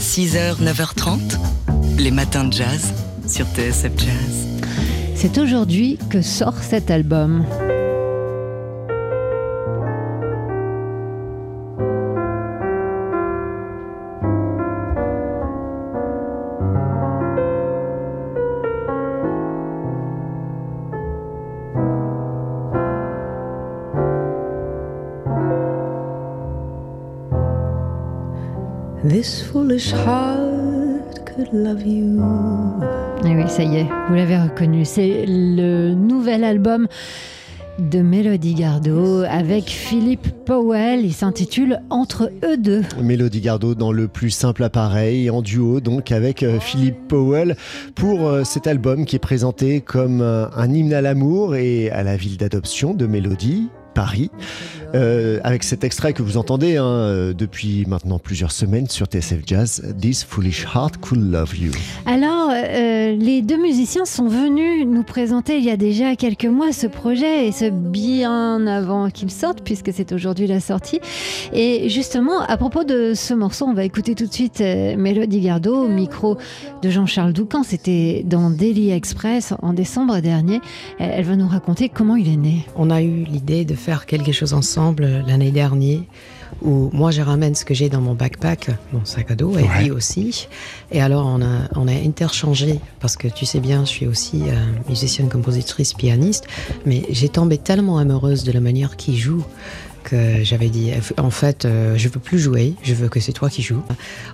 6h, 9h30, les matins de jazz sur TSF Jazz. C'est aujourd'hui que sort cet album. This foolish heart could love you. Et eh oui, ça y est, vous l'avez reconnu. C'est le nouvel album de Mélodie Gardot avec Philippe Powell. Il s'intitule Entre eux deux. Mélodie Gardot dans le plus simple appareil, en duo donc avec euh, Philippe Powell pour euh, cet album qui est présenté comme euh, un hymne à l'amour et à la ville d'adoption de Mélodie. Paris, euh, avec cet extrait que vous entendez hein, euh, depuis maintenant plusieurs semaines sur TSF Jazz, This Foolish Heart Could Love You. Euh, les deux musiciens sont venus nous présenter il y a déjà quelques mois ce projet, et ce bien avant qu'il sorte, puisque c'est aujourd'hui la sortie. Et justement, à propos de ce morceau, on va écouter tout de suite Mélodie Gardot au micro de Jean-Charles Doucan. C'était dans Daily Express en décembre dernier. Elle va nous raconter comment il est né. On a eu l'idée de faire quelque chose ensemble l'année dernière où moi je ramène ce que j'ai dans mon backpack, mon sac à dos, et lui aussi. Et alors on a, on a interchangé, parce que tu sais bien, je suis aussi euh, musicienne, compositrice, pianiste, mais j'ai tombé tellement amoureuse de la manière qu'il joue que j'avais dit, en fait, euh, je veux plus jouer, je veux que c'est toi qui joues.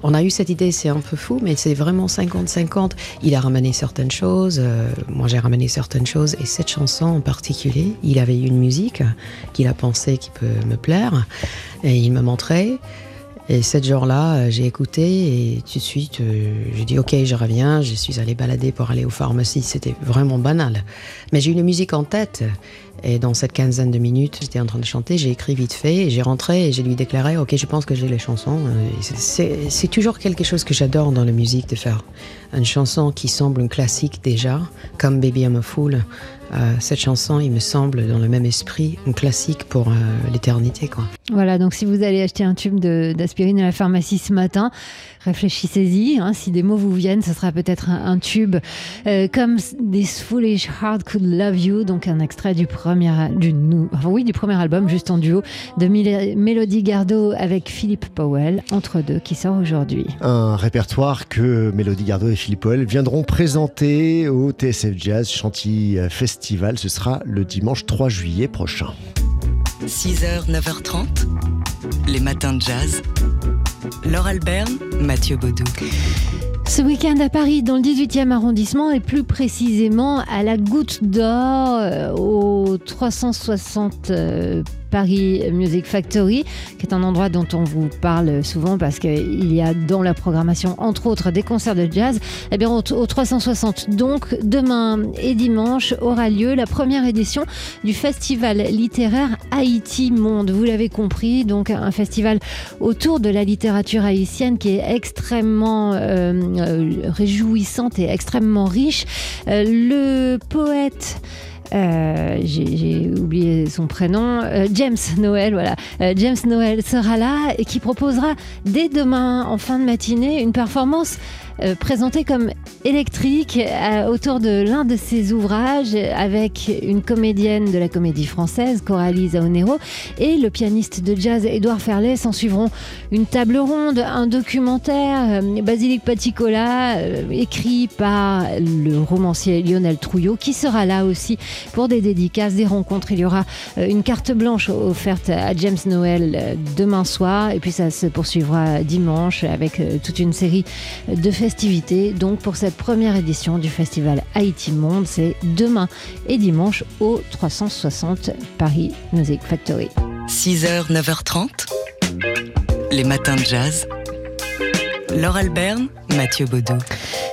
On a eu cette idée, c'est un peu fou, mais c'est vraiment 50-50. Il a ramené certaines choses, euh, moi j'ai ramené certaines choses, et cette chanson en particulier, il avait une musique qu'il a pensé qui peut me plaire, et il me montrait. Et cette euh, j'ai écouté et tout de suite, j'ai dit ok, je reviens. Je suis allé balader pour aller aux pharmacies. C'était vraiment banal. Mais j'ai une musique en tête et dans cette quinzaine de minutes, j'étais en train de chanter, j'ai écrit vite fait, j'ai rentré et j'ai lui déclaré, ok, je pense que j'ai les chansons. Euh, c'est toujours quelque chose que j'adore dans la musique de faire. Une chanson qui semble un classique déjà, comme Baby I'm a Fool. Euh, cette chanson, il me semble, dans le même esprit, un classique pour euh, l'éternité. Voilà, donc si vous allez acheter un tube d'aspirine à la pharmacie ce matin, réfléchissez-y. Hein, si des mots vous viennent, ce sera peut-être un, tube comme This Foolish Heart Could Love You, donc un extrait du premier, du, oui, du premier album, juste en duo, de Mélodie Gardot avec Philippe Powell, entre deux, qui sort aujourd'hui. Un répertoire que Mélodie Gardot et Philippe Powell viendront présenter au TSF Jazz Chantilly Festival. Ce sera le dimanche 3 juillet prochain. 6h, 9h30, les matins de jazz. Laure Albert, Mathieu Baudou. Ce week-end à Paris, dans le 18e arrondissement, et plus précisément à la Goutte d'Or, euh, au 360 Paris Music Factory, qui est un endroit dont on vous parle souvent parce qu'il y a dans la programmation, entre autres, des concerts de jazz. Eh bien, au, 360, donc, demain et dimanche, aura lieu la première édition du festival littéraire Haïti Monde. Vous l'avez compris, donc un festival autour de la littérature haïtienne qui est extrêmement euh, euh, réjouissante et extrêmement riche. Euh, le poète euh, j'ai oublié son prénom, euh, James Noël, voilà. Euh, James Noël sera là et qui proposera dès demain en fin de matinée une performance euh, présenté comme électrique autour de l'un de ses ouvrages avec une comédienne de la comédie française, Coralie Zaonero, et le pianiste de jazz Édouard Ferlet. S'en suivront une table ronde, un documentaire, Basilique Paticola, écrit par le romancier Lionel Trouillot, qui sera là aussi pour des dédicaces, des rencontres. Il y aura une carte blanche offerte à James Noël demain soir, et puis ça se poursuivra dimanche avec toute une série de fêtes donc pour cette première édition du festival Haïti Monde. C'est demain et dimanche au 360 Paris Music Factory. 6h, 9h30, les matins de jazz. Laure Alberne, Mathieu Baudou.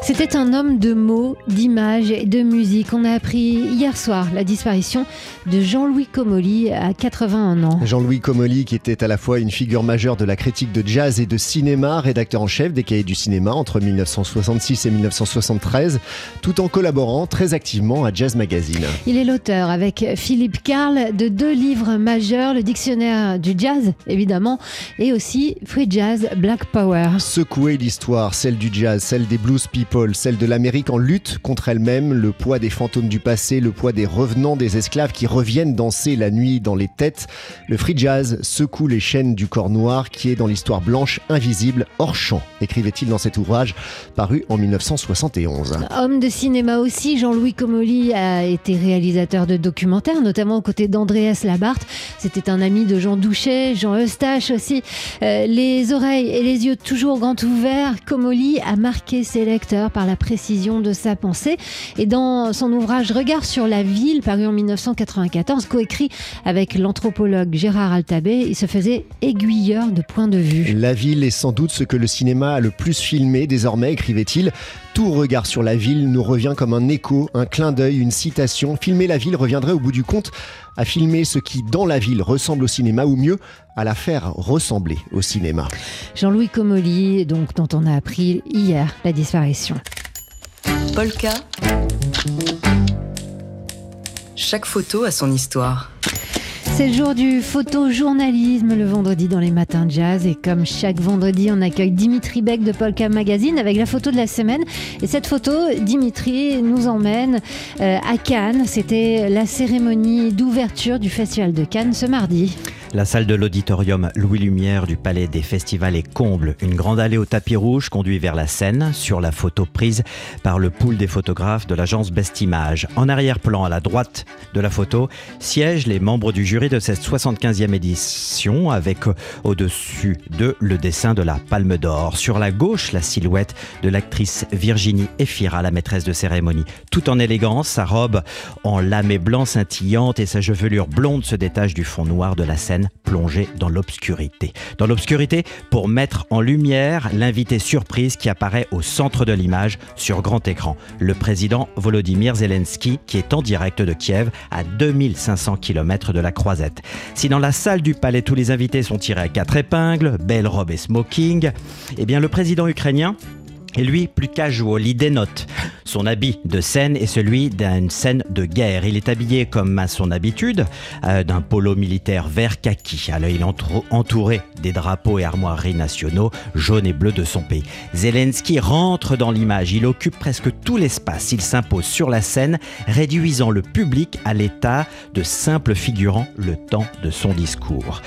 C'était un homme de mots, d'images et de musique. On a appris hier soir la disparition de Jean-Louis Comolli à 81 ans. Jean-Louis Comolli, qui était à la fois une figure majeure de la critique de jazz et de cinéma, rédacteur en chef des cahiers du cinéma entre 1966 et 1973, tout en collaborant très activement à Jazz Magazine. Il est l'auteur, avec Philippe Karl, de deux livres majeurs, le dictionnaire du jazz, évidemment, et aussi Free Jazz Black Power. Secouer l'histoire, celle du jazz, celle des blues people, celle de l'Amérique en lutte contre elle-même, le poids des fantômes du passé, le poids des revenants des esclaves qui reviennent danser la nuit dans les têtes. Le free jazz secoue les chaînes du corps noir qui est dans l'histoire blanche, invisible, hors champ, écrivait-il dans cet ouvrage paru en 1971. Homme de cinéma aussi, Jean-Louis Comolli a été réalisateur de documentaires, notamment aux côtés d'Andreas Labarthe. C'était un ami de Jean Douchet, Jean Eustache aussi. Euh, les oreilles et les yeux toujours grands ouverts, Comolli a marqué ses lecteurs par la précision de sa pensée. Et dans son ouvrage Regard sur la ville, paru en 1994, coécrit avec l'anthropologue Gérard Altabé, il se faisait aiguilleur de point de vue. La ville est sans doute ce que le cinéma a le plus filmé désormais, écrivait-il. Tout regard sur la ville nous revient comme un écho, un clin d'œil, une citation. Filmer la ville reviendrait au bout du compte à filmer ce qui, dans la ville, ressemble au cinéma, ou mieux, à la faire ressembler au cinéma. Jean-Louis Comolli, donc, dont on a appris hier la disparition. Polka. Chaque photo a son histoire. C'est le jour du photojournalisme le vendredi dans les matins jazz. Et comme chaque vendredi on accueille Dimitri Beck de Polka Magazine avec la photo de la semaine. Et cette photo Dimitri nous emmène euh, à Cannes. C'était la cérémonie d'ouverture du festival de Cannes ce mardi. La salle de l'auditorium Louis Lumière du Palais des Festivals est comble. Une grande allée au tapis rouge conduit vers la scène, sur la photo prise par le pool des photographes de l'agence Best Image. En arrière-plan, à la droite de la photo, siègent les membres du jury de cette 75e édition, avec au-dessus de le dessin de la Palme d'Or. Sur la gauche, la silhouette de l'actrice Virginie Efira, la maîtresse de cérémonie. Tout en élégance, sa robe en lamé blanc scintillante et sa chevelure blonde se détachent du fond noir de la scène plongé dans l'obscurité. Dans l'obscurité, pour mettre en lumière l'invité surprise qui apparaît au centre de l'image sur grand écran, le président Volodymyr Zelensky qui est en direct de Kiev à 2500 km de la Croisette. Si dans la salle du palais tous les invités sont tirés à quatre épingles, belle robe et smoking, eh bien le président ukrainien et lui, plus casual, il dénote. Son habit de scène est celui d'une scène de guerre. Il est habillé comme à son habitude, euh, d'un polo militaire vert kaki. Alors il entouré des drapeaux et armoiries nationaux jaunes et bleus de son pays. Zelensky rentre dans l'image. Il occupe presque tout l'espace. Il s'impose sur la scène, réduisant le public à l'état de simple figurant le temps de son discours.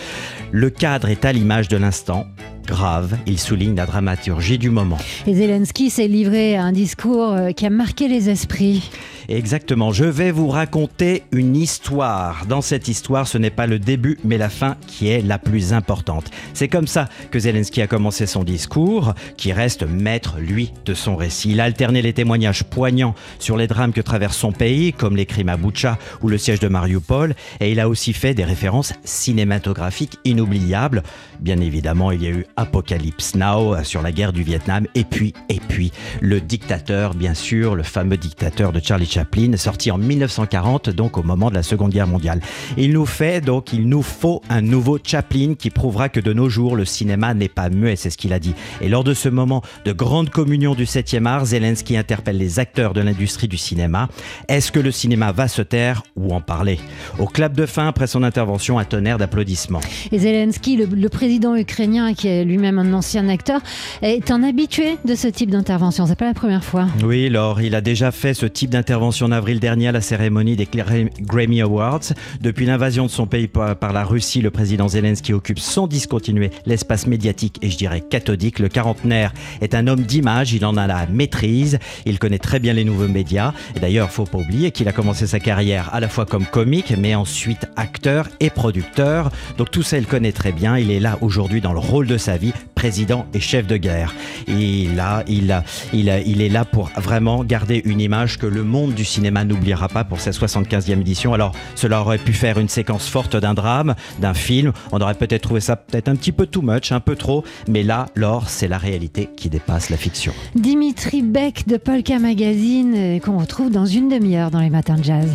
Le cadre est à l'image de l'instant grave. Il souligne la dramaturgie du moment. Et Zelensky s'est livré à un discours euh, qui a marqué les esprits. Exactement, je vais vous raconter une histoire. Dans cette histoire, ce n'est pas le début, mais la fin qui est la plus importante. C'est comme ça que Zelensky a commencé son discours, qui reste maître, lui, de son récit. Il a alterné les témoignages poignants sur les drames que traverse son pays, comme les crimes à Boucha ou le siège de Mariupol, et il a aussi fait des références cinématographiques inoubliables. Bien évidemment, il y a eu Apocalypse Now sur la guerre du Vietnam, et puis, et puis, le dictateur, bien sûr, le fameux dictateur de Charlie Chaplin, sorti en 1940, donc au moment de la Seconde Guerre mondiale. Il nous fait donc, il nous faut un nouveau Chaplin qui prouvera que de nos jours, le cinéma n'est pas muet, c'est ce qu'il a dit. Et lors de ce moment de grande communion du 7e art, Zelensky interpelle les acteurs de l'industrie du cinéma. Est-ce que le cinéma va se taire ou en parler? Au clap de fin, après son intervention, un tonnerre d'applaudissements. Et Zelensky, le, président ukrainien, qui est lui-même un ancien acteur, est un habitué de ce type d'intervention. C'est pas la première fois. Oui, alors il a déjà fait ce type d'intervention en avril dernier à la cérémonie des Grammy Awards. Depuis l'invasion de son pays par la Russie, le président Zelensky occupe sans discontinuer l'espace médiatique et je dirais cathodique. Le quarantenaire est un homme d'image, il en a la maîtrise, il connaît très bien les nouveaux médias. Et d'ailleurs, faut pas oublier qu'il a commencé sa carrière à la fois comme comique, mais ensuite acteur et producteur. Donc tout ça, il connaît très bien. Il est là aujourd'hui dans le rôle de sa vie, président et chef de guerre. Et là, il, il, il est là pour vraiment garder une image que le monde du cinéma n'oubliera pas pour sa 75e édition. Alors, cela aurait pu faire une séquence forte d'un drame, d'un film. On aurait peut-être trouvé ça peut-être un petit peu too much, un peu trop. Mais là, Laure, c'est la réalité qui dépasse la fiction. Dimitri Beck de Polka Magazine, euh, qu'on retrouve dans une demi-heure dans les matins de jazz.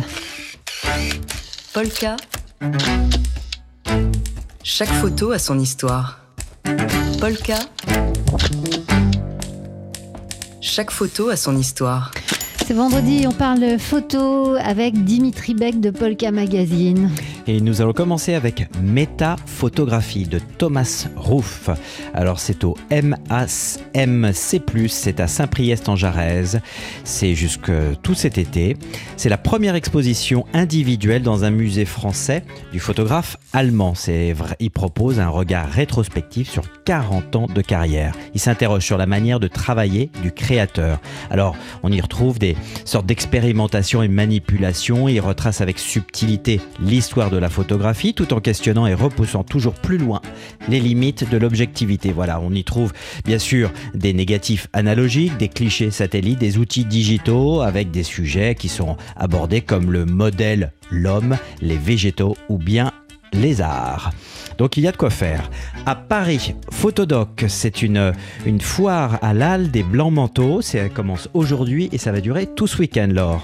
Polka. Chaque photo a son histoire. Polka. Chaque photo a son histoire. Vendredi, on parle photo avec Dimitri Beck de Polka Magazine. Et nous allons commencer avec Métaphotographie de Thomas Rouff. Alors c'est au MAMC+, c'est à Saint-Priest en Jarez. C'est jusque tout cet été. C'est la première exposition individuelle dans un musée français du photographe allemand. C'est il propose un regard rétrospectif sur 40 ans de carrière. Il s'interroge sur la manière de travailler du créateur. Alors on y retrouve des sortes d'expérimentation et manipulation. Il retrace avec subtilité l'histoire de la photographie tout en questionnant et repoussant toujours plus loin les limites de l'objectivité. Voilà, on y trouve bien sûr des négatifs analogiques, des clichés satellites, des outils digitaux avec des sujets qui sont abordés comme le modèle l'homme, les végétaux ou bien les arts. Donc il y a de quoi faire. À Paris, Photodoc, c'est une, une foire à l'Al des Blancs Manteaux. Ça commence aujourd'hui et ça va durer tout ce week-end, Laure.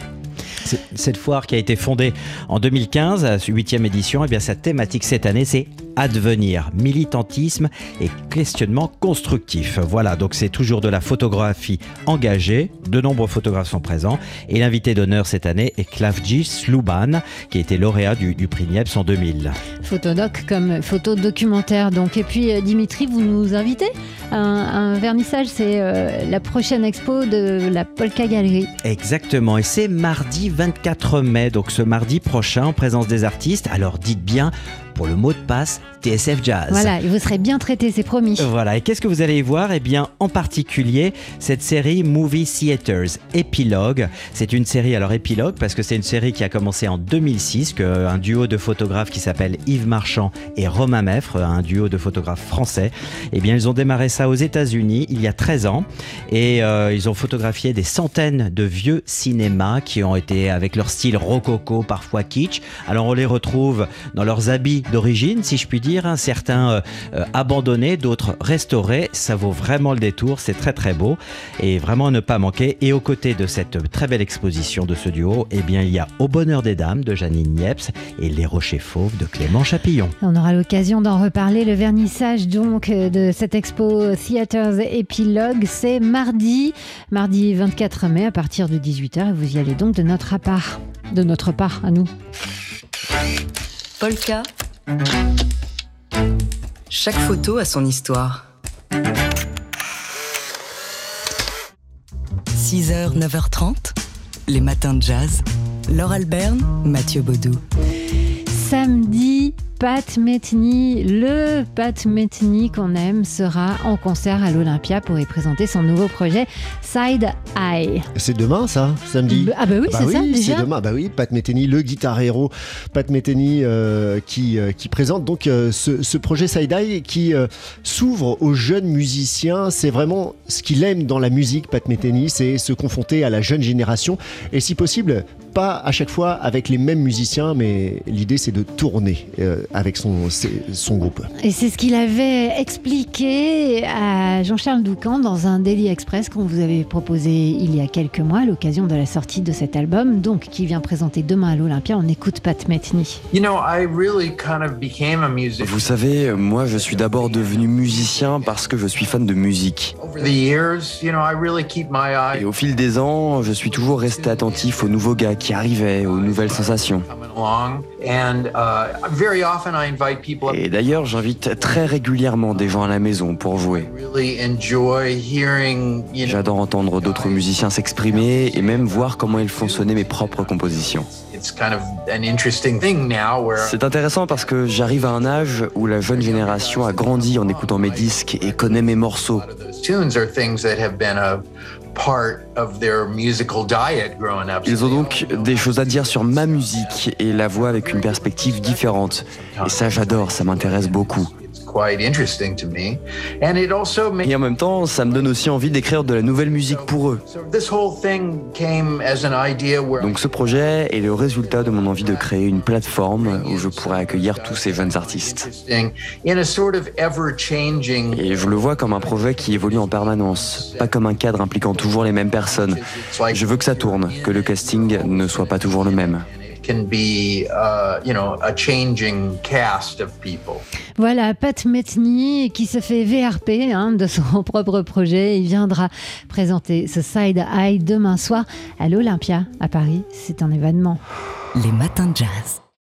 Cette foire qui a été fondée en 2015, 8e édition, et eh bien sa thématique cette année, c'est advenir, militantisme et questionnement constructif. Voilà, donc c'est toujours de la photographie engagée, de nombreux photographes sont présents, et l'invité d'honneur cette année est Klavji Sluban, qui a été lauréat du, prix Niepce en 2000. Photodoc comme photo documentaire, donc. Et puis euh, Dimitri, vous nous invitez à un, vernissage, c'est euh, la prochaine expo de la Polka Galerie. Exactement, et c'est mardi 24 mai, donc ce mardi prochain, en présence des artistes. Alors dites bien pour le mot de passe TSF Jazz. Voilà, et vous serez bien traité, c'est promis. Voilà, et qu'est-ce que vous allez y voir? Eh bien, en particulier, cette série Movie Theaters Epilogue. C'est une série, alors épilogue, parce que c'est une série qui a commencé en 2006, que un duo de photographes qui s'appelle Yves Marchand et Romain Meffre, un duo de photographes français, eh bien, ils ont démarré ça aux États-Unis il y a 13 ans, et euh, ils ont photographié des centaines de vieux cinémas qui ont été avec leur style rococo, parfois kitsch. Alors, on les retrouve dans leurs habits d'origine, si je puis dire, un certains euh, euh, abandonnés, d'autres restaurés. Ça vaut vraiment le détour, c'est très très beau et vraiment ne pas manquer. Et aux côtés de cette très belle exposition de ce duo, eh bien, il y a Au bonheur des dames de Janine Niepce et Les Rochers Fauves de Clément Chapillon. On aura l'occasion d'en reparler. Le vernissage donc de cette expo Theaters Epilogue, c'est mardi, mardi 24 mai à partir de 18h. Et vous y allez donc de notre part, de notre part à nous. Polka. Chaque photo a son histoire. 6h, 9h30, les matins de jazz. Laure Alberne, Mathieu Baudou. Pat Metheny, le Pat Metheny qu'on aime, sera en concert à l'Olympia pour y présenter son nouveau projet Side Eye. C'est demain ça, samedi? Ah bah oui, bah c'est ça déjà. C'est demain, bah oui, Pat Metheny, le guitar héros Pat Metheny euh, qui, euh, qui présente donc euh, ce, projet Side Eye qui s'ouvre aux jeunes musiciens. C'est vraiment ce qu'il aime dans la musique, Pat Metheny, c'est se confronter à la jeune génération et si possible, pas à chaque fois avec les mêmes musiciens, mais l'idée c'est de tourner avec son, son groupe. Et c'est ce qu'il avait expliqué à Jean-Charles Doucan dans un Daily Express qu'on vous avait proposé il y a quelques mois à l'occasion de la sortie de cet album, donc qui vient présenter demain à l'Olympia. On écoute Pat Metheny. Vous savez, moi je suis d'abord devenu musicien parce que je suis fan de musique. Et au fil des ans, je suis toujours resté attentif aux nouveaux gars qui arrivaient, aux nouvelles sensations. Et d'ailleurs, j'invite très régulièrement des gens à la maison pour jouer. J'adore entendre d'autres musiciens s'exprimer et même voir comment ils font sonner mes propres compositions. C'est intéressant parce que j'arrive à un âge où la jeune génération a grandi en écoutant mes disques et connaît mes morceaux. Ils ont donc des choses à dire sur ma musique et la voix avec une perspective différente. Et ça, j'adore, ça m'intéresse beaucoup. Et en même temps, ça me donne aussi envie d'écrire de la nouvelle musique pour eux. Donc ce projet est le résultat de mon envie de créer une plateforme où je pourrais accueillir tous ces jeunes artistes. Et je le vois comme un projet qui évolue en permanence, pas comme un cadre impliquant toujours les mêmes personnes. Je veux que ça tourne, que le casting ne soit pas toujours le même. Voilà, Pat Metheny qui se fait VRP hein, de son propre projet. Il viendra présenter ce Side Eye demain soir à l'Olympia à Paris. C'est un événement. Les matins de jazz.